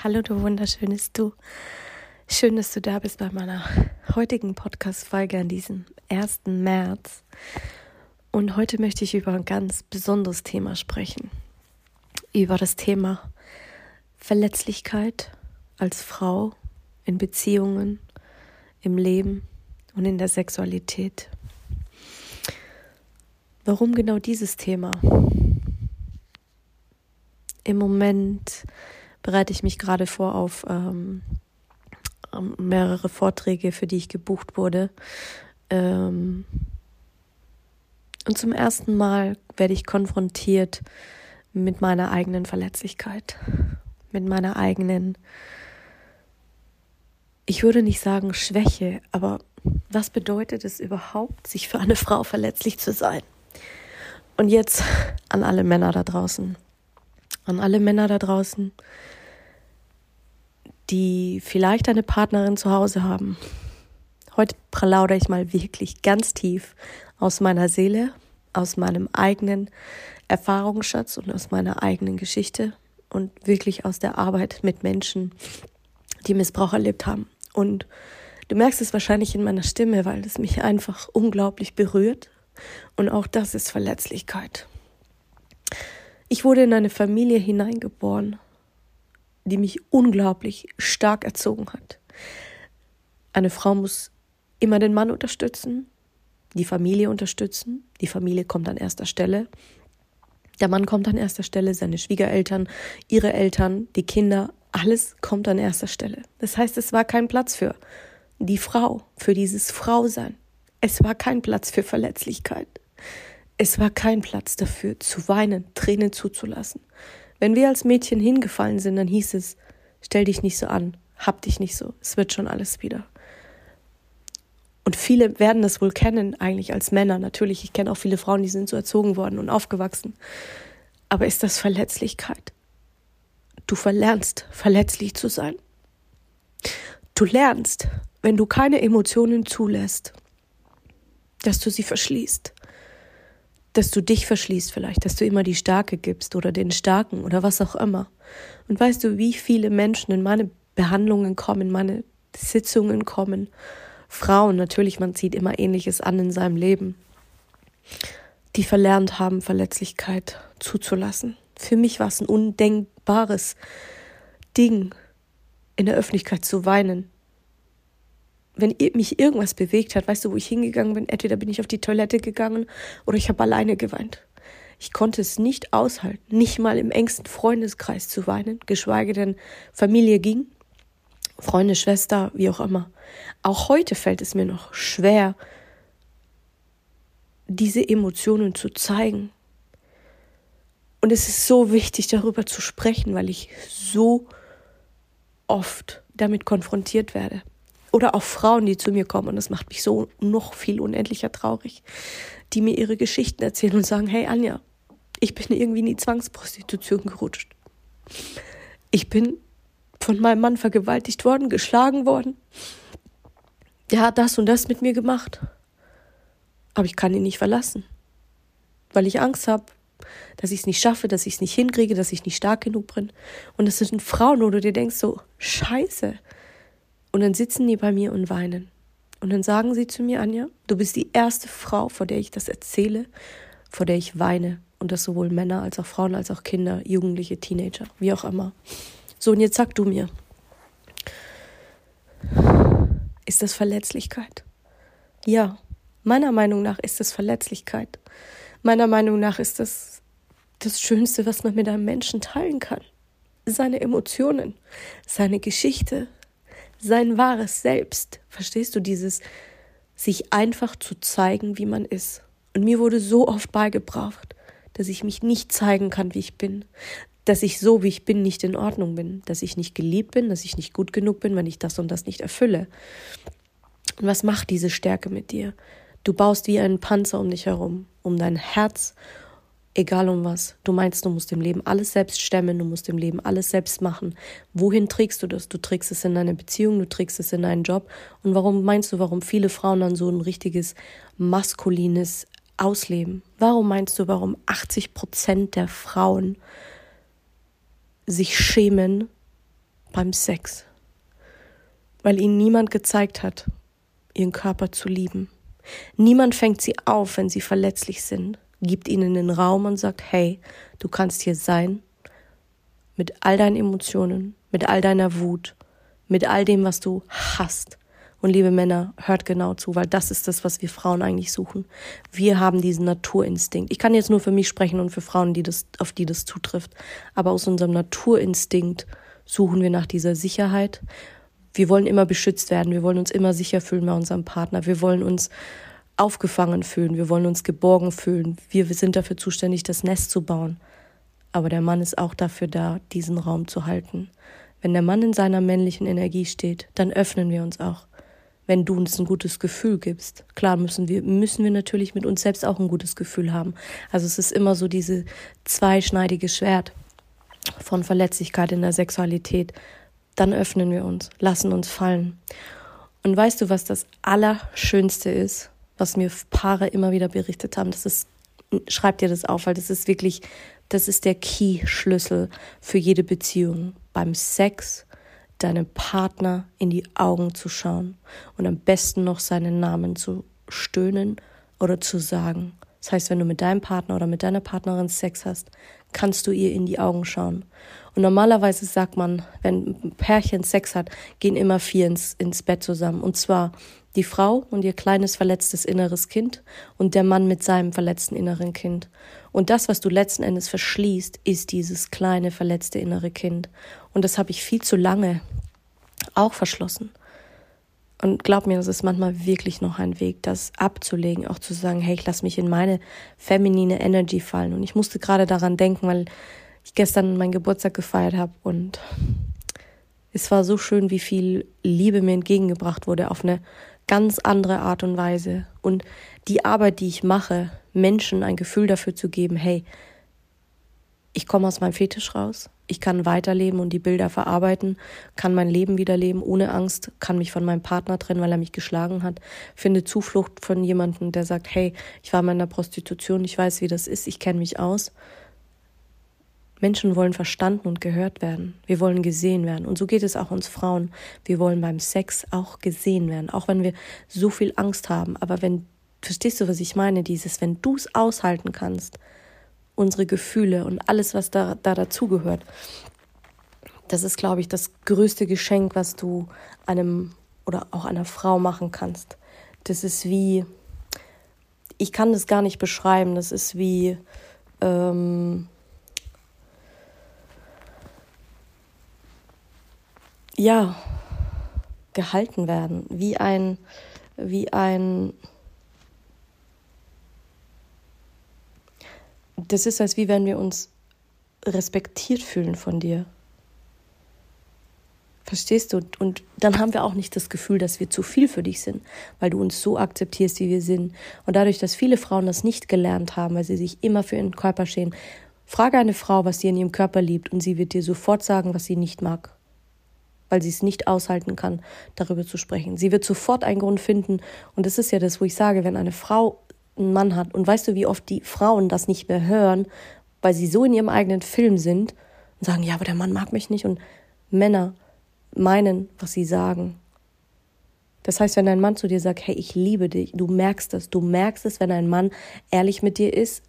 Hallo, du wunderschönes Du. Schön, dass du da bist bei meiner heutigen Podcast-Folge an diesem 1. März. Und heute möchte ich über ein ganz besonderes Thema sprechen. Über das Thema Verletzlichkeit als Frau in Beziehungen, im Leben und in der Sexualität. Warum genau dieses Thema? Im Moment bereite ich mich gerade vor auf ähm, ähm, mehrere Vorträge, für die ich gebucht wurde. Ähm, und zum ersten Mal werde ich konfrontiert mit meiner eigenen Verletzlichkeit, mit meiner eigenen, ich würde nicht sagen Schwäche, aber was bedeutet es überhaupt, sich für eine Frau verletzlich zu sein? Und jetzt an alle Männer da draußen an alle Männer da draußen, die vielleicht eine Partnerin zu Hause haben. Heute plaudere ich mal wirklich ganz tief aus meiner Seele, aus meinem eigenen Erfahrungsschatz und aus meiner eigenen Geschichte und wirklich aus der Arbeit mit Menschen, die Missbrauch erlebt haben. Und du merkst es wahrscheinlich in meiner Stimme, weil es mich einfach unglaublich berührt. Und auch das ist Verletzlichkeit. Ich wurde in eine Familie hineingeboren, die mich unglaublich stark erzogen hat. Eine Frau muss immer den Mann unterstützen, die Familie unterstützen. Die Familie kommt an erster Stelle. Der Mann kommt an erster Stelle, seine Schwiegereltern, ihre Eltern, die Kinder, alles kommt an erster Stelle. Das heißt, es war kein Platz für die Frau, für dieses Frausein. Es war kein Platz für Verletzlichkeit. Es war kein Platz dafür, zu weinen, Tränen zuzulassen. Wenn wir als Mädchen hingefallen sind, dann hieß es, stell dich nicht so an, hab dich nicht so, es wird schon alles wieder. Und viele werden das wohl kennen, eigentlich als Männer. Natürlich, ich kenne auch viele Frauen, die sind so erzogen worden und aufgewachsen. Aber ist das Verletzlichkeit? Du verlernst, verletzlich zu sein. Du lernst, wenn du keine Emotionen zulässt, dass du sie verschließt dass du dich verschließt vielleicht, dass du immer die Starke gibst oder den Starken oder was auch immer. Und weißt du, wie viele Menschen in meine Behandlungen kommen, in meine Sitzungen kommen, Frauen, natürlich, man zieht immer ähnliches an in seinem Leben, die verlernt haben, Verletzlichkeit zuzulassen. Für mich war es ein undenkbares Ding, in der Öffentlichkeit zu weinen, wenn mich irgendwas bewegt hat, weißt du, wo ich hingegangen bin, entweder bin ich auf die Toilette gegangen oder ich habe alleine geweint. Ich konnte es nicht aushalten, nicht mal im engsten Freundeskreis zu weinen, geschweige denn Familie ging, Freunde, Schwester, wie auch immer. Auch heute fällt es mir noch schwer, diese Emotionen zu zeigen. Und es ist so wichtig, darüber zu sprechen, weil ich so oft damit konfrontiert werde. Oder auch Frauen, die zu mir kommen, und das macht mich so noch viel unendlicher traurig, die mir ihre Geschichten erzählen und sagen, hey Anja, ich bin irgendwie in die Zwangsprostitution gerutscht. Ich bin von meinem Mann vergewaltigt worden, geschlagen worden. Der hat das und das mit mir gemacht. Aber ich kann ihn nicht verlassen, weil ich Angst habe, dass ich es nicht schaffe, dass ich es nicht hinkriege, dass ich nicht stark genug bin. Und das sind Frauen, wo du dir denkst so, scheiße, und dann sitzen die bei mir und weinen. Und dann sagen sie zu mir, Anja, du bist die erste Frau, vor der ich das erzähle, vor der ich weine. Und das sowohl Männer als auch Frauen, als auch Kinder, Jugendliche, Teenager, wie auch immer. So, und jetzt sag du mir, ist das Verletzlichkeit? Ja, meiner Meinung nach ist das Verletzlichkeit. Meiner Meinung nach ist das das Schönste, was man mit einem Menschen teilen kann. Seine Emotionen, seine Geschichte, sein wahres Selbst. Verstehst du dieses, sich einfach zu zeigen, wie man ist? Und mir wurde so oft beigebracht, dass ich mich nicht zeigen kann, wie ich bin. dass ich so, wie ich bin, nicht in Ordnung bin, dass ich nicht geliebt bin, dass ich nicht gut genug bin, wenn ich das und das nicht erfülle. Und was macht diese Stärke mit dir? Du baust wie einen Panzer um dich herum, um dein Herz, egal um was. Du meinst, du musst im Leben alles selbst stemmen, du musst im Leben alles selbst machen. Wohin trägst du das? Du trägst es in deine Beziehung, du trägst es in deinen Job. Und warum meinst du, warum viele Frauen dann so ein richtiges maskulines Ausleben? Warum meinst du, warum 80 Prozent der Frauen sich schämen beim Sex? Weil ihnen niemand gezeigt hat, ihren Körper zu lieben. Niemand fängt sie auf, wenn sie verletzlich sind, gibt ihnen den Raum und sagt, hey, du kannst hier sein, mit all deinen Emotionen, mit all deiner Wut, mit all dem, was du hast. Und liebe Männer, hört genau zu, weil das ist das, was wir Frauen eigentlich suchen. Wir haben diesen Naturinstinkt. Ich kann jetzt nur für mich sprechen und für Frauen, die das, auf die das zutrifft. Aber aus unserem Naturinstinkt suchen wir nach dieser Sicherheit, wir wollen immer beschützt werden, wir wollen uns immer sicher fühlen bei unserem Partner, wir wollen uns aufgefangen fühlen, wir wollen uns geborgen fühlen, wir sind dafür zuständig, das Nest zu bauen. Aber der Mann ist auch dafür da, diesen Raum zu halten. Wenn der Mann in seiner männlichen Energie steht, dann öffnen wir uns auch. Wenn du uns ein gutes Gefühl gibst, klar müssen wir, müssen wir natürlich mit uns selbst auch ein gutes Gefühl haben. Also es ist immer so diese zweischneidige Schwert von Verletzlichkeit in der Sexualität dann öffnen wir uns, lassen uns fallen. Und weißt du, was das Allerschönste ist, was mir Paare immer wieder berichtet haben? Das ist, schreib dir das auf, weil das ist wirklich, das ist der Key-Schlüssel für jede Beziehung. Beim Sex deinem Partner in die Augen zu schauen und am besten noch seinen Namen zu stöhnen oder zu sagen. Das heißt, wenn du mit deinem Partner oder mit deiner Partnerin Sex hast, kannst du ihr in die Augen schauen. Und normalerweise sagt man, wenn ein Pärchen Sex hat, gehen immer vier ins, ins Bett zusammen. Und zwar die Frau und ihr kleines verletztes inneres Kind und der Mann mit seinem verletzten inneren Kind. Und das, was du letzten Endes verschließt, ist dieses kleine verletzte innere Kind. Und das habe ich viel zu lange auch verschlossen. Und glaub mir, das ist manchmal wirklich noch ein Weg, das abzulegen, auch zu sagen, hey, ich lass mich in meine feminine Energy fallen. Und ich musste gerade daran denken, weil ich gestern meinen Geburtstag gefeiert habe und es war so schön, wie viel Liebe mir entgegengebracht wurde auf eine ganz andere Art und Weise. Und die Arbeit, die ich mache, Menschen ein Gefühl dafür zu geben, hey, ich komme aus meinem Fetisch raus, ich kann weiterleben und die Bilder verarbeiten, kann mein Leben wieder leben ohne Angst, kann mich von meinem Partner trennen, weil er mich geschlagen hat, finde Zuflucht von jemandem, der sagt, hey, ich war mal in der Prostitution, ich weiß, wie das ist, ich kenne mich aus. Menschen wollen verstanden und gehört werden. Wir wollen gesehen werden. Und so geht es auch uns Frauen. Wir wollen beim Sex auch gesehen werden, auch wenn wir so viel Angst haben. Aber wenn, verstehst du, was ich meine? Dieses, wenn du es aushalten kannst, unsere Gefühle und alles, was da, da dazugehört, das ist, glaube ich, das größte Geschenk, was du einem oder auch einer Frau machen kannst. Das ist wie, ich kann das gar nicht beschreiben, das ist wie, ähm, ja, gehalten werden, wie ein, wie ein, das ist, als wie wenn wir uns respektiert fühlen von dir. Verstehst du? Und dann haben wir auch nicht das Gefühl, dass wir zu viel für dich sind, weil du uns so akzeptierst, wie wir sind. Und dadurch, dass viele Frauen das nicht gelernt haben, weil sie sich immer für ihren Körper schämen, frage eine Frau, was sie in ihrem Körper liebt, und sie wird dir sofort sagen, was sie nicht mag weil sie es nicht aushalten kann, darüber zu sprechen. Sie wird sofort einen Grund finden. Und das ist ja das, wo ich sage, wenn eine Frau einen Mann hat, und weißt du, wie oft die Frauen das nicht mehr hören, weil sie so in ihrem eigenen Film sind und sagen, ja, aber der Mann mag mich nicht. Und Männer meinen, was sie sagen. Das heißt, wenn ein Mann zu dir sagt, hey, ich liebe dich, du merkst es, du merkst es, wenn ein Mann ehrlich mit dir ist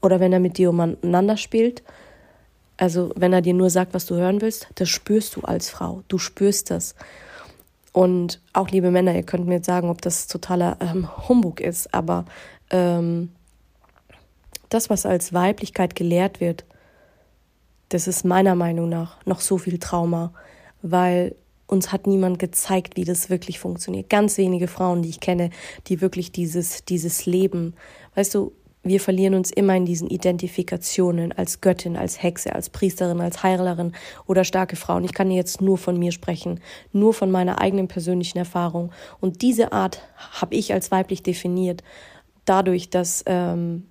oder wenn er mit dir umeinander spielt also wenn er dir nur sagt, was du hören willst, das spürst du als Frau. Du spürst das. Und auch liebe Männer, ihr könnt mir jetzt sagen, ob das totaler ähm, Humbug ist, aber ähm, das, was als Weiblichkeit gelehrt wird, das ist meiner Meinung nach noch so viel Trauma, weil uns hat niemand gezeigt, wie das wirklich funktioniert. Ganz wenige Frauen, die ich kenne, die wirklich dieses, dieses Leben, weißt du, wir verlieren uns immer in diesen Identifikationen als Göttin, als Hexe, als Priesterin, als Heilerin oder starke Frau. Und ich kann jetzt nur von mir sprechen, nur von meiner eigenen persönlichen Erfahrung. Und diese Art habe ich als weiblich definiert, dadurch, dass ähm,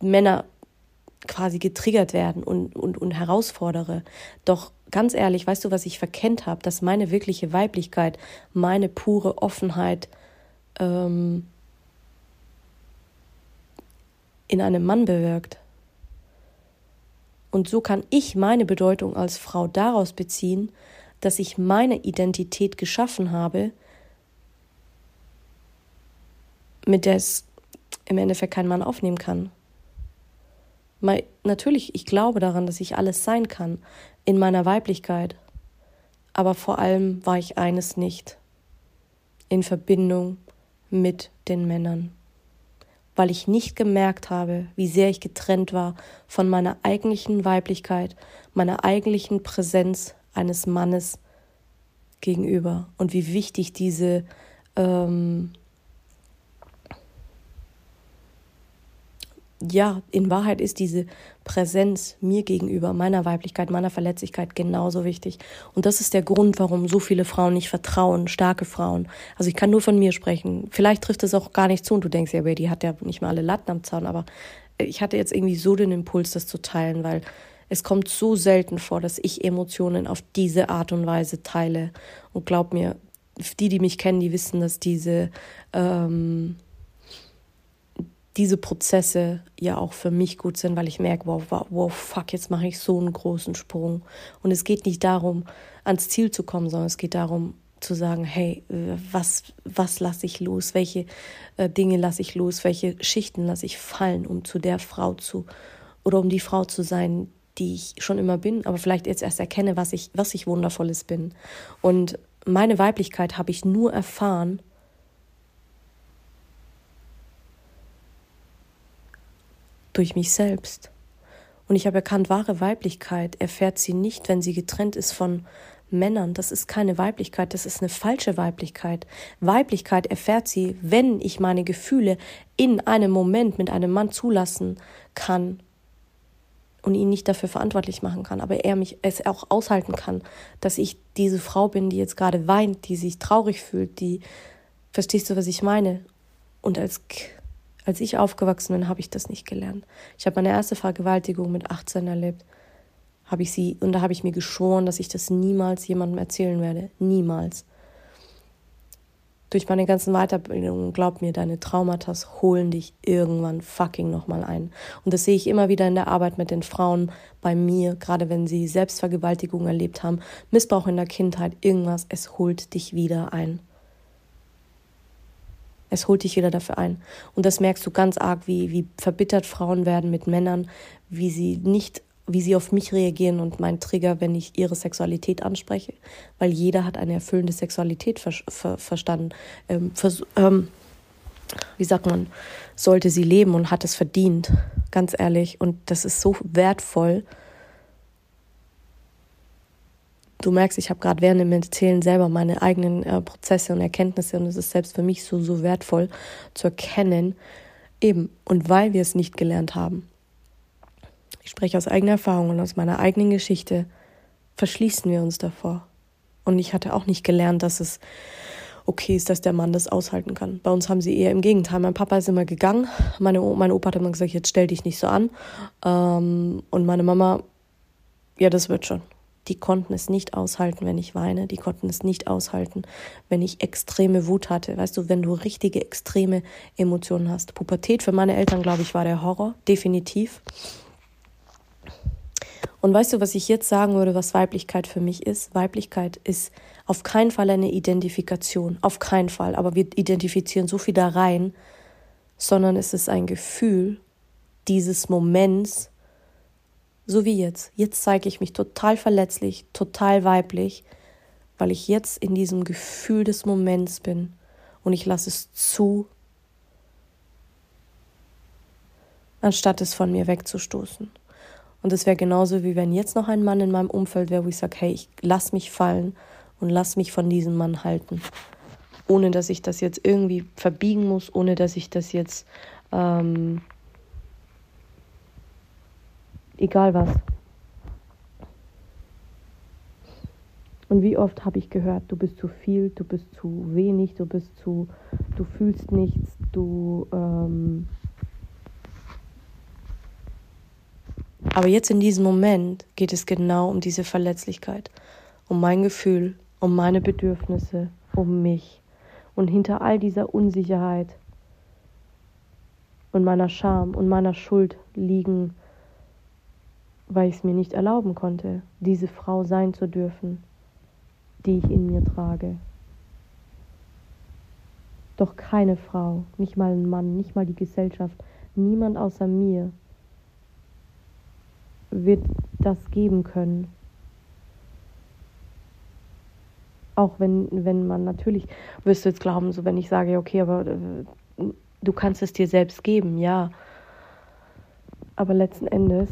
Männer quasi getriggert werden und, und, und herausfordere. Doch ganz ehrlich, weißt du, was ich verkennt habe, dass meine wirkliche Weiblichkeit, meine pure Offenheit ähm, in einem Mann bewirkt. Und so kann ich meine Bedeutung als Frau daraus beziehen, dass ich meine Identität geschaffen habe, mit der es im Endeffekt kein Mann aufnehmen kann. Mal, natürlich, ich glaube daran, dass ich alles sein kann in meiner Weiblichkeit. Aber vor allem war ich eines nicht. In Verbindung mit den Männern. Weil ich nicht gemerkt habe, wie sehr ich getrennt war von meiner eigentlichen Weiblichkeit, meiner eigentlichen Präsenz eines Mannes gegenüber und wie wichtig diese ähm, ja, in Wahrheit ist diese Präsenz mir gegenüber, meiner Weiblichkeit, meiner Verletzlichkeit genauso wichtig. Und das ist der Grund, warum so viele Frauen nicht vertrauen, starke Frauen. Also ich kann nur von mir sprechen. Vielleicht trifft es auch gar nicht zu und du denkst, ja, die hat ja nicht mal alle Latten am Zaun, aber ich hatte jetzt irgendwie so den Impuls, das zu teilen, weil es kommt so selten vor, dass ich Emotionen auf diese Art und Weise teile. Und glaub mir, die, die mich kennen, die wissen, dass diese ähm, diese Prozesse ja auch für mich gut sind, weil ich merke, wow, wow, wow fuck, jetzt mache ich so einen großen Sprung. Und es geht nicht darum, ans Ziel zu kommen, sondern es geht darum, zu sagen, hey, was, was lasse ich los? Welche äh, Dinge lasse ich los? Welche Schichten lasse ich fallen, um zu der Frau zu oder um die Frau zu sein, die ich schon immer bin, aber vielleicht jetzt erst erkenne, was ich, was ich Wundervolles bin. Und meine Weiblichkeit habe ich nur erfahren, durch mich selbst. Und ich habe erkannt, wahre Weiblichkeit erfährt sie nicht, wenn sie getrennt ist von Männern. Das ist keine Weiblichkeit, das ist eine falsche Weiblichkeit. Weiblichkeit erfährt sie, wenn ich meine Gefühle in einem Moment mit einem Mann zulassen kann und ihn nicht dafür verantwortlich machen kann, aber er mich es auch aushalten kann, dass ich diese Frau bin, die jetzt gerade weint, die sich traurig fühlt, die verstehst du, was ich meine? Und als als ich aufgewachsen bin, habe ich das nicht gelernt. Ich habe meine erste Vergewaltigung mit 18 erlebt. Habe ich sie und da habe ich mir geschworen, dass ich das niemals jemandem erzählen werde, niemals. Durch meine ganzen Weiterbildungen, glaub mir, deine Traumata holen dich irgendwann fucking nochmal ein. Und das sehe ich immer wieder in der Arbeit mit den Frauen bei mir, gerade wenn sie Selbstvergewaltigung erlebt haben, Missbrauch in der Kindheit, irgendwas, es holt dich wieder ein. Es holt dich wieder dafür ein. Und das merkst du ganz arg, wie, wie verbittert Frauen werden mit Männern, wie sie nicht, wie sie auf mich reagieren und mein Trigger, wenn ich ihre Sexualität anspreche. Weil jeder hat eine erfüllende Sexualität ver ver verstanden. Ähm, vers ähm, wie sagt man, sollte sie leben und hat es verdient. Ganz ehrlich. Und das ist so wertvoll du merkst, ich habe gerade während dem Erzählen selber meine eigenen äh, Prozesse und Erkenntnisse und es ist selbst für mich so, so wertvoll zu erkennen, eben, und weil wir es nicht gelernt haben. Ich spreche aus eigener Erfahrung und aus meiner eigenen Geschichte, verschließen wir uns davor. Und ich hatte auch nicht gelernt, dass es okay ist, dass der Mann das aushalten kann. Bei uns haben sie eher im Gegenteil. Mein Papa ist immer gegangen, meine, mein Opa hat immer gesagt, jetzt stell dich nicht so an. Ähm, und meine Mama, ja, das wird schon die konnten es nicht aushalten, wenn ich weine, die konnten es nicht aushalten, wenn ich extreme Wut hatte. Weißt du, wenn du richtige extreme Emotionen hast. Pubertät für meine Eltern, glaube ich, war der Horror, definitiv. Und weißt du, was ich jetzt sagen würde, was Weiblichkeit für mich ist? Weiblichkeit ist auf keinen Fall eine Identifikation, auf keinen Fall, aber wir identifizieren so viel da rein, sondern es ist ein Gefühl dieses Moments, so wie jetzt. Jetzt zeige ich mich total verletzlich, total weiblich, weil ich jetzt in diesem Gefühl des Moments bin und ich lasse es zu, anstatt es von mir wegzustoßen. Und es wäre genauso, wie wenn jetzt noch ein Mann in meinem Umfeld wäre, wo ich sage, hey, ich lass mich fallen und lass mich von diesem Mann halten. Ohne dass ich das jetzt irgendwie verbiegen muss, ohne dass ich das jetzt ähm, Egal was. Und wie oft habe ich gehört, du bist zu viel, du bist zu wenig, du bist zu, du fühlst nichts, du. Ähm Aber jetzt in diesem Moment geht es genau um diese Verletzlichkeit, um mein Gefühl, um meine Bedürfnisse, um mich. Und hinter all dieser Unsicherheit und meiner Scham und meiner Schuld liegen, weil ich es mir nicht erlauben konnte, diese Frau sein zu dürfen die ich in mir trage. Doch keine Frau, nicht mal ein Mann, nicht mal die Gesellschaft, niemand außer mir wird das geben können. Auch wenn, wenn man natürlich, wirst du jetzt glauben, so wenn ich sage, okay, aber äh, du kannst es dir selbst geben, ja. Aber letzten Endes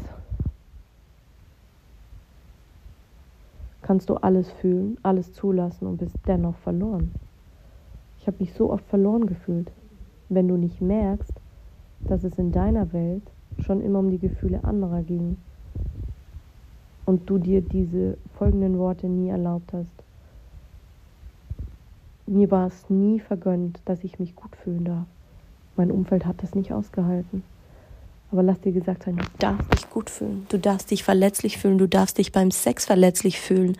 kannst du alles fühlen, alles zulassen und bist dennoch verloren. Ich habe mich so oft verloren gefühlt, wenn du nicht merkst, dass es in deiner Welt schon immer um die Gefühle anderer ging und du dir diese folgenden Worte nie erlaubt hast. Mir war es nie vergönnt, dass ich mich gut fühlen darf. Mein Umfeld hat das nicht ausgehalten. Aber lass dir gesagt sein, du darfst dich gut fühlen, du darfst dich verletzlich fühlen, du darfst dich beim Sex verletzlich fühlen.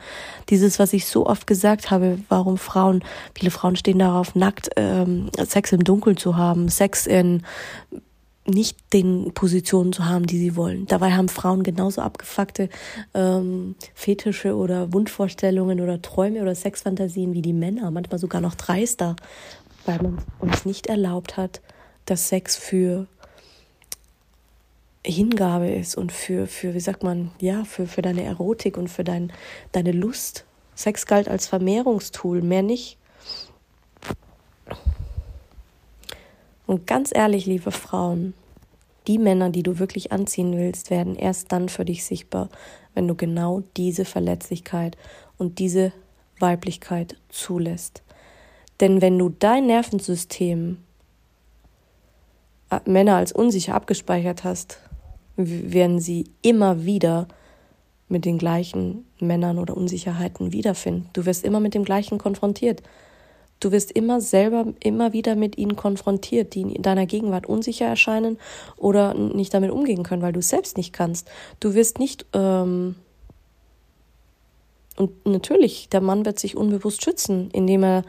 Dieses, was ich so oft gesagt habe, warum Frauen, viele Frauen stehen darauf, nackt ähm, Sex im Dunkeln zu haben, Sex in nicht den Positionen zu haben, die sie wollen. Dabei haben Frauen genauso abgefuckte ähm, Fetische oder Wunschvorstellungen oder Träume oder Sexfantasien wie die Männer, manchmal sogar noch dreister, weil man uns nicht erlaubt hat, dass Sex für Hingabe ist und für, für wie sagt man, ja, für, für deine Erotik und für dein, deine Lust. Sex galt als Vermehrungstool, mehr nicht. Und ganz ehrlich, liebe Frauen, die Männer, die du wirklich anziehen willst, werden erst dann für dich sichtbar, wenn du genau diese Verletzlichkeit und diese Weiblichkeit zulässt. Denn wenn du dein Nervensystem äh, Männer als unsicher abgespeichert hast, werden sie immer wieder mit den gleichen Männern oder Unsicherheiten wiederfinden. Du wirst immer mit dem gleichen konfrontiert. Du wirst immer selber immer wieder mit ihnen konfrontiert, die in deiner Gegenwart unsicher erscheinen oder nicht damit umgehen können, weil du es selbst nicht kannst. Du wirst nicht ähm und natürlich, der Mann wird sich unbewusst schützen, indem er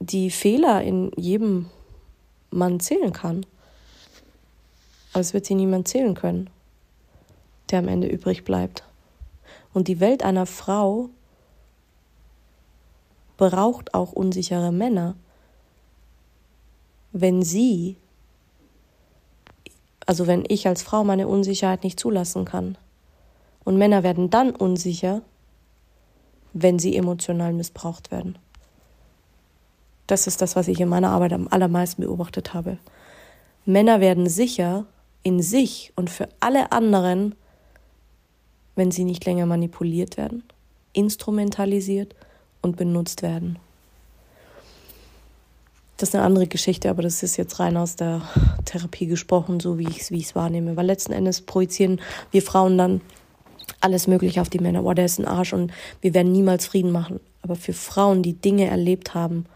die Fehler in jedem Mann zählen kann. Aber es wird sie niemand zählen können der am Ende übrig bleibt. Und die Welt einer Frau braucht auch unsichere Männer. Wenn sie, also wenn ich als Frau meine Unsicherheit nicht zulassen kann. Und Männer werden dann unsicher, wenn sie emotional missbraucht werden. Das ist das, was ich in meiner Arbeit am allermeisten beobachtet habe. Männer werden sicher in sich und für alle anderen, wenn sie nicht länger manipuliert werden, instrumentalisiert und benutzt werden. Das ist eine andere Geschichte, aber das ist jetzt rein aus der Therapie gesprochen, so wie ich es wie wahrnehme. Weil letzten Endes projizieren wir Frauen dann alles Mögliche auf die Männer. Boah, der ist ein Arsch und wir werden niemals Frieden machen. Aber für Frauen, die Dinge erlebt haben,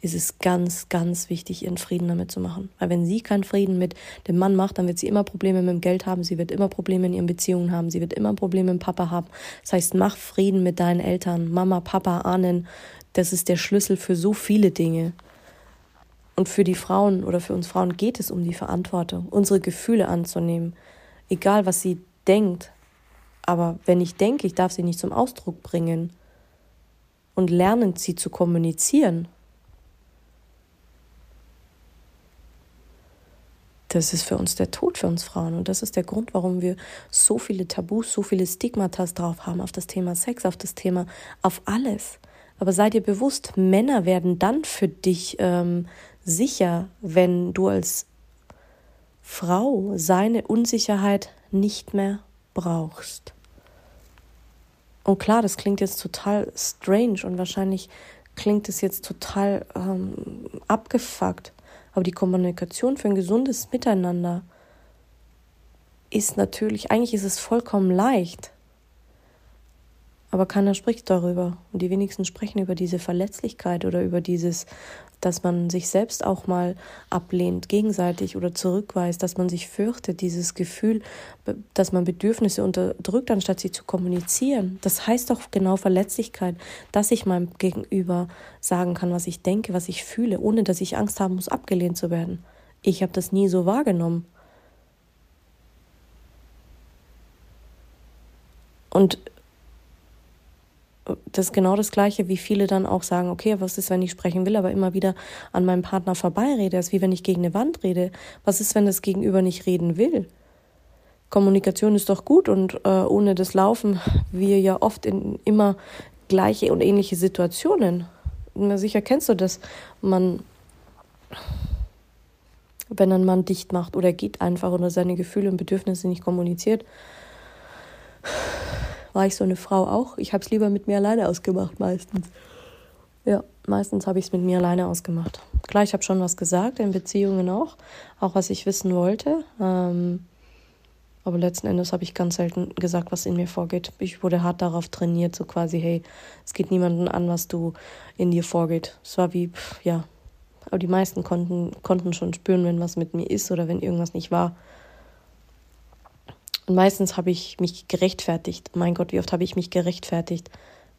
ist es ganz, ganz wichtig, ihren Frieden damit zu machen. Weil wenn sie keinen Frieden mit dem Mann macht, dann wird sie immer Probleme mit dem Geld haben, sie wird immer Probleme in ihren Beziehungen haben, sie wird immer Probleme mit Papa haben. Das heißt, mach Frieden mit deinen Eltern, Mama, Papa, Ahnen. Das ist der Schlüssel für so viele Dinge. Und für die Frauen oder für uns Frauen geht es um die Verantwortung, unsere Gefühle anzunehmen. Egal, was sie denkt. Aber wenn ich denke, ich darf sie nicht zum Ausdruck bringen und lernen, sie zu kommunizieren, das ist für uns der Tod für uns Frauen. Und das ist der Grund, warum wir so viele Tabus, so viele Stigmatas drauf haben auf das Thema Sex, auf das Thema, auf alles. Aber sei dir bewusst, Männer werden dann für dich ähm, sicher, wenn du als Frau seine Unsicherheit nicht mehr brauchst. Und klar, das klingt jetzt total strange und wahrscheinlich klingt es jetzt total ähm, abgefuckt. Aber die Kommunikation für ein gesundes Miteinander ist natürlich, eigentlich ist es vollkommen leicht. Aber keiner spricht darüber. Und die wenigsten sprechen über diese Verletzlichkeit oder über dieses, dass man sich selbst auch mal ablehnt, gegenseitig oder zurückweist, dass man sich fürchtet, dieses Gefühl, dass man Bedürfnisse unterdrückt, anstatt sie zu kommunizieren. Das heißt doch genau Verletzlichkeit, dass ich meinem Gegenüber sagen kann, was ich denke, was ich fühle, ohne dass ich Angst haben muss, abgelehnt zu werden. Ich habe das nie so wahrgenommen. Und das ist genau das Gleiche, wie viele dann auch sagen, okay, was ist, wenn ich sprechen will, aber immer wieder an meinem Partner vorbeirede? Das ist wie wenn ich gegen eine Wand rede. Was ist, wenn das Gegenüber nicht reden will? Kommunikation ist doch gut und äh, ohne das laufen wir ja oft in immer gleiche und ähnliche Situationen. Na, sicher kennst du das. Man, wenn ein Mann dicht macht oder geht einfach oder seine Gefühle und Bedürfnisse nicht kommuniziert, war ich so eine Frau auch. Ich habe es lieber mit mir alleine ausgemacht meistens. Ja, meistens habe ich es mit mir alleine ausgemacht. Klar, ich habe schon was gesagt, in Beziehungen auch, auch was ich wissen wollte. Ähm, aber letzten Endes habe ich ganz selten gesagt, was in mir vorgeht. Ich wurde hart darauf trainiert, so quasi, hey, es geht niemanden an, was du in dir vorgeht. Es war wie, pff, ja, aber die meisten konnten, konnten schon spüren, wenn was mit mir ist oder wenn irgendwas nicht war. Und meistens habe ich mich gerechtfertigt. Mein Gott, wie oft habe ich mich gerechtfertigt?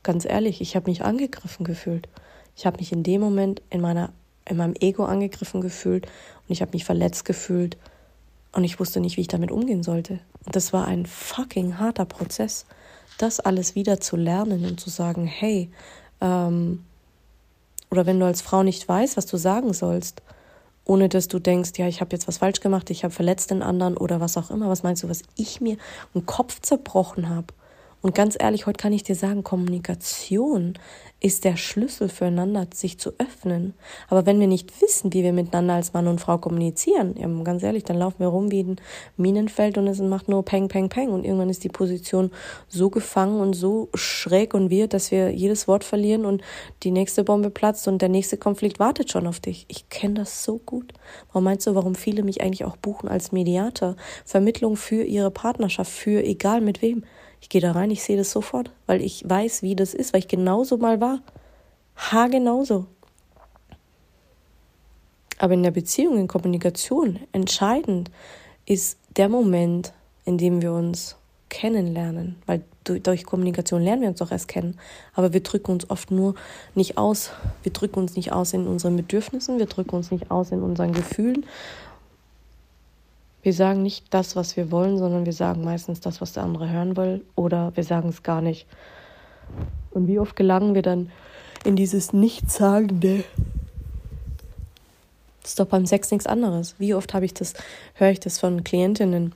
Ganz ehrlich, ich habe mich angegriffen gefühlt. Ich habe mich in dem Moment in meiner in meinem Ego angegriffen gefühlt und ich habe mich verletzt gefühlt und ich wusste nicht, wie ich damit umgehen sollte. Und das war ein fucking harter Prozess, das alles wieder zu lernen und zu sagen, hey, ähm, oder wenn du als Frau nicht weißt, was du sagen sollst, ohne dass du denkst, ja, ich habe jetzt was falsch gemacht, ich habe verletzt den anderen oder was auch immer. Was meinst du, was ich mir einen Kopf zerbrochen habe? Und ganz ehrlich, heute kann ich dir sagen, Kommunikation ist der Schlüssel füreinander, sich zu öffnen. Aber wenn wir nicht wissen, wie wir miteinander als Mann und Frau kommunizieren, ja, ganz ehrlich, dann laufen wir rum wie ein Minenfeld und es macht nur Peng, Peng, Peng. Und irgendwann ist die Position so gefangen und so schräg und wir, dass wir jedes Wort verlieren und die nächste Bombe platzt und der nächste Konflikt wartet schon auf dich. Ich kenne das so gut. Warum meinst du, warum viele mich eigentlich auch buchen als Mediator? Vermittlung für ihre Partnerschaft, für egal mit wem. Ich gehe da rein, ich sehe das sofort, weil ich weiß, wie das ist, weil ich genauso mal war. Ha, genauso. Aber in der Beziehung, in Kommunikation, entscheidend ist der Moment, in dem wir uns kennenlernen, weil durch Kommunikation lernen wir uns doch erst kennen. Aber wir drücken uns oft nur nicht aus. Wir drücken uns nicht aus in unseren Bedürfnissen, wir drücken uns nicht aus in unseren Gefühlen wir sagen nicht das, was wir wollen, sondern wir sagen meistens das, was der andere hören will, oder wir sagen es gar nicht. Und wie oft gelangen wir dann in dieses Nichtssagende? Das ist doch beim Sex nichts anderes. Wie oft habe ich das, höre ich das von Klientinnen?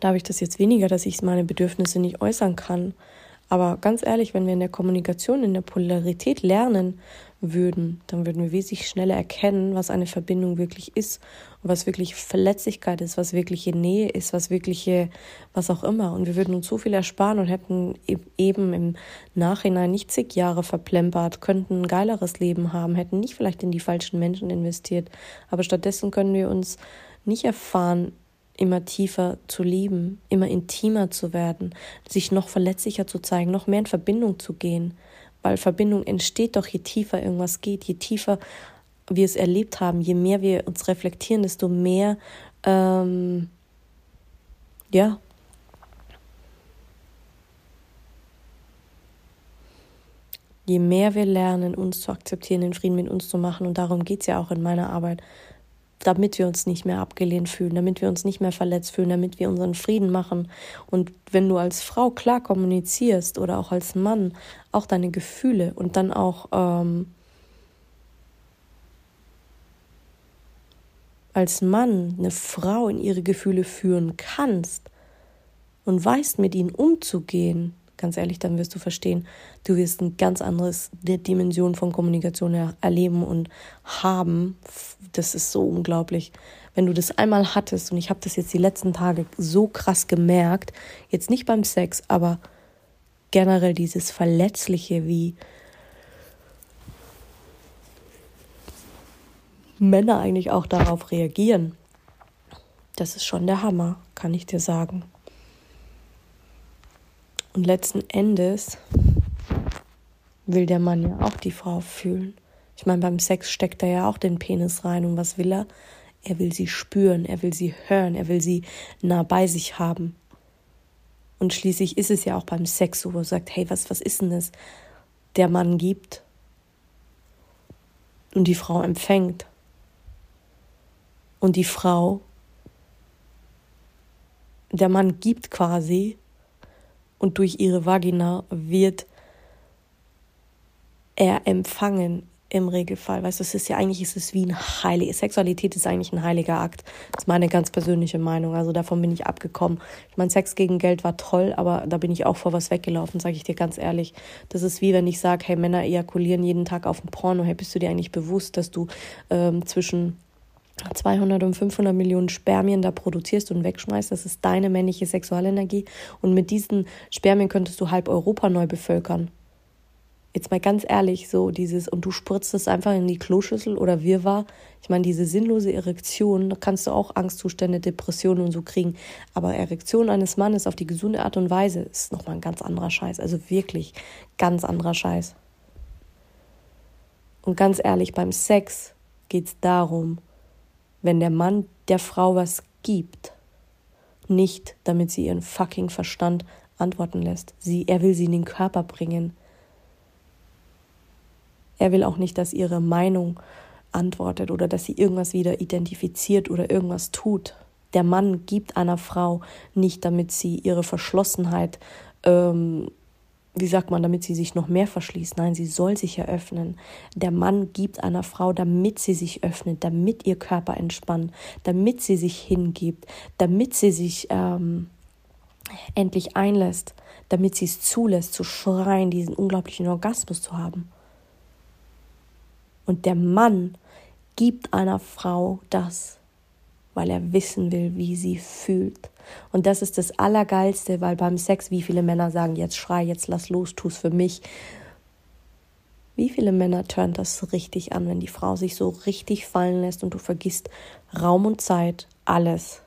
Da habe ich das jetzt weniger, dass ich meine Bedürfnisse nicht äußern kann. Aber ganz ehrlich, wenn wir in der Kommunikation, in der Polarität lernen würden, dann würden wir wesentlich schneller erkennen, was eine Verbindung wirklich ist und was wirklich Verletzlichkeit ist, was wirkliche Nähe ist, was wirkliche, was auch immer. Und wir würden uns so viel ersparen und hätten e-, eben im Nachhinein nicht zig Jahre verplempert, könnten ein geileres Leben haben, hätten nicht vielleicht in die falschen Menschen investiert. Aber stattdessen können wir uns nicht erfahren, immer tiefer zu lieben, immer intimer zu werden, sich noch verletzlicher zu zeigen, noch mehr in Verbindung zu gehen. Weil Verbindung entsteht doch, je tiefer irgendwas geht, je tiefer wir es erlebt haben, je mehr wir uns reflektieren, desto mehr, ähm, ja, je mehr wir lernen, uns zu akzeptieren, den Frieden mit uns zu machen, und darum geht es ja auch in meiner Arbeit, damit wir uns nicht mehr abgelehnt fühlen, damit wir uns nicht mehr verletzt fühlen, damit wir unseren Frieden machen. Und wenn du als Frau klar kommunizierst oder auch als Mann auch deine Gefühle und dann auch ähm, als Mann eine Frau in ihre Gefühle führen kannst und weißt, mit ihnen umzugehen, ganz ehrlich, dann wirst du verstehen, du wirst eine ganz andere Dimension von Kommunikation erleben und haben. Das ist so unglaublich. Wenn du das einmal hattest, und ich habe das jetzt die letzten Tage so krass gemerkt, jetzt nicht beim Sex, aber generell dieses Verletzliche, wie Männer eigentlich auch darauf reagieren, das ist schon der Hammer. kann ich dir sagen. Und letzten Endes will der Mann ja auch die Frau fühlen. Ich meine, beim Sex steckt er ja auch den Penis rein. Und was will er? Er will sie spüren, er will sie hören, er will sie nah bei sich haben. Und schließlich ist es ja auch beim Sex so, wo er sagt, hey, was, was ist denn das? Der Mann gibt und die Frau empfängt. Und die Frau, der Mann gibt quasi und durch ihre Vagina wird er empfangen im Regelfall. Weißt du, es ist ja eigentlich es wie ein heiliger, Sexualität ist eigentlich ein heiliger Akt. Das ist meine ganz persönliche Meinung. Also davon bin ich abgekommen. Ich meine, Sex gegen Geld war toll, aber da bin ich auch vor was weggelaufen, sage ich dir ganz ehrlich. Das ist wie wenn ich sage, hey, Männer ejakulieren jeden Tag auf ein Porno. Hey, bist du dir eigentlich bewusst, dass du ähm, zwischen 200 und 500 Millionen Spermien da produzierst und wegschmeißt. Das ist deine männliche Sexualenergie. Und mit diesen Spermien könntest du halb Europa neu bevölkern jetzt mal ganz ehrlich, so dieses, und du spritzt es einfach in die Kloschüssel oder Wirrwarr. Ich meine, diese sinnlose Erektion, da kannst du auch Angstzustände, Depressionen und so kriegen. Aber Erektion eines Mannes auf die gesunde Art und Weise ist nochmal ein ganz anderer Scheiß. Also wirklich ganz anderer Scheiß. Und ganz ehrlich, beim Sex geht es darum, wenn der Mann der Frau was gibt, nicht damit sie ihren fucking Verstand antworten lässt. Sie, er will sie in den Körper bringen er will auch nicht, dass ihre Meinung antwortet oder dass sie irgendwas wieder identifiziert oder irgendwas tut. Der Mann gibt einer Frau nicht, damit sie ihre Verschlossenheit, ähm, wie sagt man, damit sie sich noch mehr verschließt. Nein, sie soll sich eröffnen. Der Mann gibt einer Frau, damit sie sich öffnet, damit ihr Körper entspannt, damit sie sich hingibt, damit sie sich ähm, endlich einlässt, damit sie es zulässt, zu schreien, diesen unglaublichen Orgasmus zu haben. Und der Mann gibt einer Frau das, weil er wissen will, wie sie fühlt. Und das ist das Allergeilste, weil beim Sex, wie viele Männer sagen, jetzt schrei, jetzt lass los, tu's für mich. Wie viele Männer turnt das richtig an, wenn die Frau sich so richtig fallen lässt und du vergisst Raum und Zeit, alles.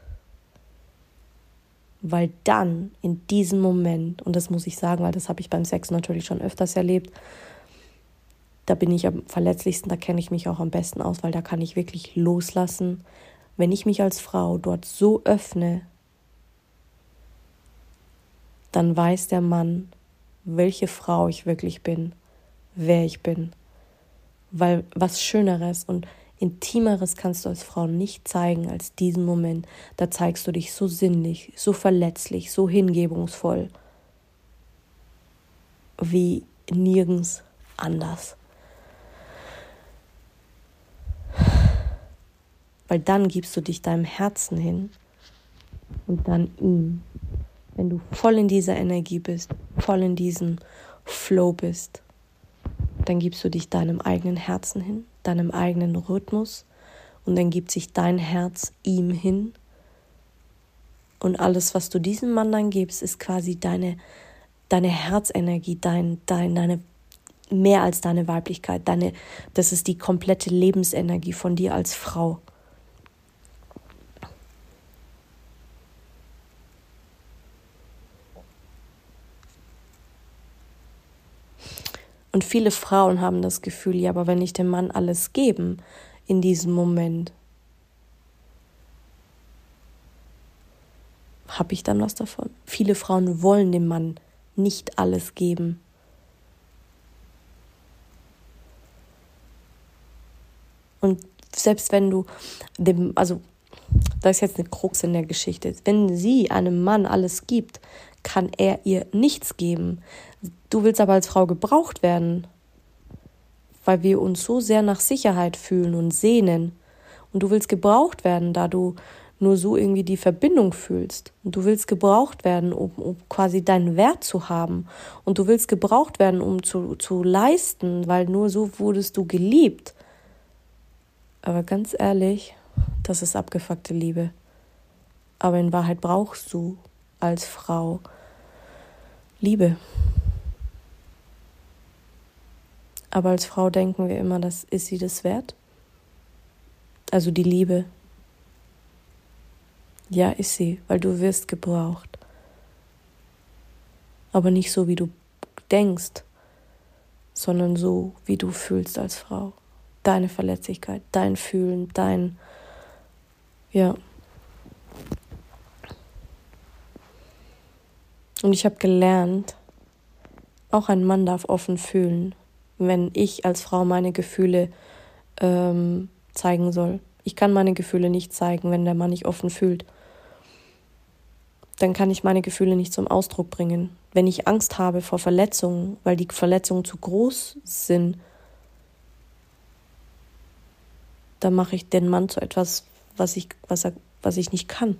Weil dann in diesem Moment, und das muss ich sagen, weil das habe ich beim Sex natürlich schon öfters erlebt, da bin ich am verletzlichsten, da kenne ich mich auch am besten aus, weil da kann ich wirklich loslassen. Wenn ich mich als Frau dort so öffne, dann weiß der Mann, welche Frau ich wirklich bin, wer ich bin. Weil was Schöneres und Intimeres kannst du als Frau nicht zeigen als diesen Moment. Da zeigst du dich so sinnlich, so verletzlich, so hingebungsvoll wie nirgends anders. weil dann gibst du dich deinem Herzen hin und dann ihm. Wenn du voll in dieser Energie bist, voll in diesem Flow bist, dann gibst du dich deinem eigenen Herzen hin, deinem eigenen Rhythmus und dann gibt sich dein Herz ihm hin. Und alles, was du diesem Mann dann gibst, ist quasi deine, deine Herzenergie, dein, dein, deine mehr als deine Weiblichkeit, deine, das ist die komplette Lebensenergie von dir als Frau. Und viele Frauen haben das Gefühl, ja, aber wenn ich dem Mann alles geben in diesem Moment, habe ich dann was davon? Viele Frauen wollen dem Mann nicht alles geben. Und selbst wenn du dem, also da ist jetzt eine Krux in der Geschichte, wenn sie einem Mann alles gibt, kann er ihr nichts geben. Du willst aber als Frau gebraucht werden, weil wir uns so sehr nach Sicherheit fühlen und sehnen. Und du willst gebraucht werden, da du nur so irgendwie die Verbindung fühlst. Und du willst gebraucht werden, um, um quasi deinen Wert zu haben. Und du willst gebraucht werden, um zu, zu leisten, weil nur so wurdest du geliebt. Aber ganz ehrlich, das ist abgefuckte Liebe. Aber in Wahrheit brauchst du als Frau Liebe. Aber als Frau denken wir immer, das ist sie das wert? Also die Liebe. Ja, ist sie, weil du wirst gebraucht. Aber nicht so, wie du denkst, sondern so, wie du fühlst als Frau. Deine Verletzlichkeit, dein Fühlen, dein, ja. Und ich habe gelernt, auch ein Mann darf offen fühlen, wenn ich als Frau meine Gefühle ähm, zeigen soll. Ich kann meine Gefühle nicht zeigen, wenn der Mann nicht offen fühlt. Dann kann ich meine Gefühle nicht zum Ausdruck bringen. Wenn ich Angst habe vor Verletzungen, weil die Verletzungen zu groß sind, dann mache ich den Mann zu etwas, was ich, was, er, was ich nicht kann.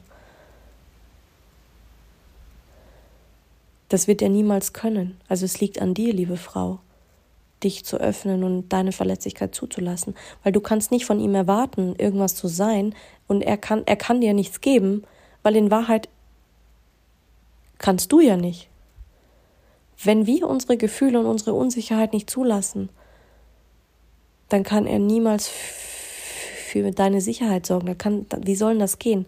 Das wird er niemals können. Also es liegt an dir, liebe Frau, dich zu öffnen und deine Verletzlichkeit zuzulassen, weil du kannst nicht von ihm erwarten, irgendwas zu sein und er kann er kann dir nichts geben, weil in Wahrheit kannst du ja nicht. Wenn wir unsere Gefühle und unsere Unsicherheit nicht zulassen, dann kann er niemals für deine Sicherheit sorgen. Kann, wie soll das gehen?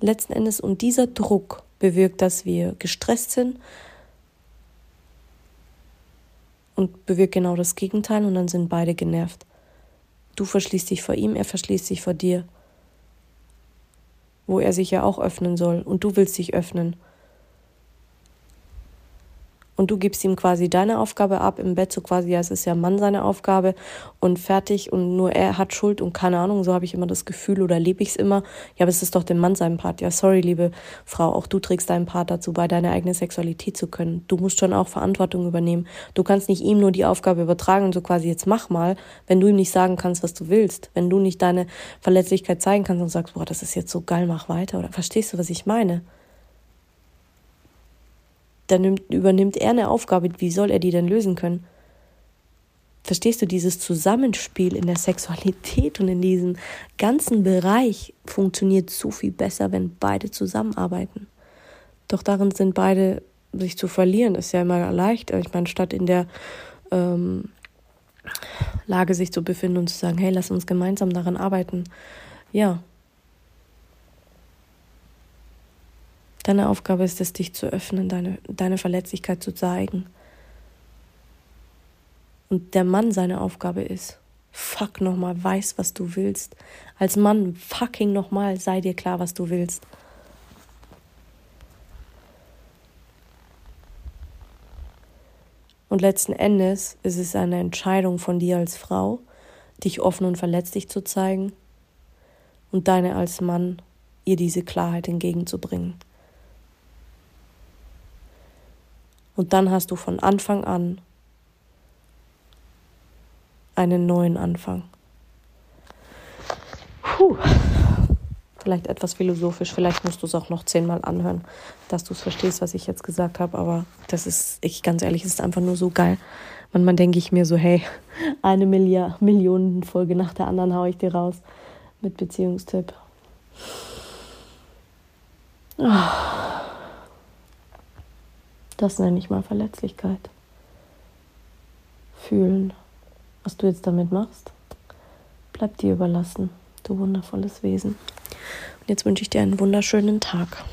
Letzten Endes und dieser Druck bewirkt, dass wir gestresst sind und bewirkt genau das Gegenteil und dann sind beide genervt. Du verschließt dich vor ihm, er verschließt sich vor dir, wo er sich ja auch öffnen soll und du willst dich öffnen und du gibst ihm quasi deine Aufgabe ab im Bett, so quasi, ja, es ist ja Mann seine Aufgabe und fertig und nur er hat Schuld und keine Ahnung, so habe ich immer das Gefühl oder lebe ich es immer. Ja, aber es ist doch dem Mann sein Part. Ja, sorry, liebe Frau, auch du trägst deinen Part dazu bei, deine eigene Sexualität zu können. Du musst schon auch Verantwortung übernehmen. Du kannst nicht ihm nur die Aufgabe übertragen und so quasi jetzt mach mal, wenn du ihm nicht sagen kannst, was du willst, wenn du nicht deine Verletzlichkeit zeigen kannst und sagst, boah, das ist jetzt so geil, mach weiter oder verstehst du, was ich meine? Dann nimmt, übernimmt er eine Aufgabe, wie soll er die denn lösen können? Verstehst du, dieses Zusammenspiel in der Sexualität und in diesem ganzen Bereich funktioniert so viel besser, wenn beide zusammenarbeiten. Doch darin sind beide sich zu verlieren, ist ja immer leicht. Ich meine, statt in der ähm, Lage sich zu befinden und zu sagen, hey, lass uns gemeinsam daran arbeiten. Ja, Deine Aufgabe ist es, dich zu öffnen, deine, deine Verletzlichkeit zu zeigen. Und der Mann seine Aufgabe ist, fuck nochmal, weiß, was du willst. Als Mann, fucking nochmal, sei dir klar, was du willst. Und letzten Endes ist es eine Entscheidung von dir als Frau, dich offen und verletzlich zu zeigen und deine als Mann, ihr diese Klarheit entgegenzubringen. Und dann hast du von Anfang an einen neuen Anfang. Puh. Vielleicht etwas philosophisch, vielleicht musst du es auch noch zehnmal anhören, dass du es verstehst, was ich jetzt gesagt habe. Aber das ist, ich ganz ehrlich, ist einfach nur so geil. Manchmal denke ich mir so, hey, eine Milliard, Millionen Folge nach der anderen haue ich dir raus mit Beziehungstipp. Oh. Das nenne ich mal Verletzlichkeit. Fühlen. Was du jetzt damit machst, bleibt dir überlassen, du wundervolles Wesen. Und jetzt wünsche ich dir einen wunderschönen Tag.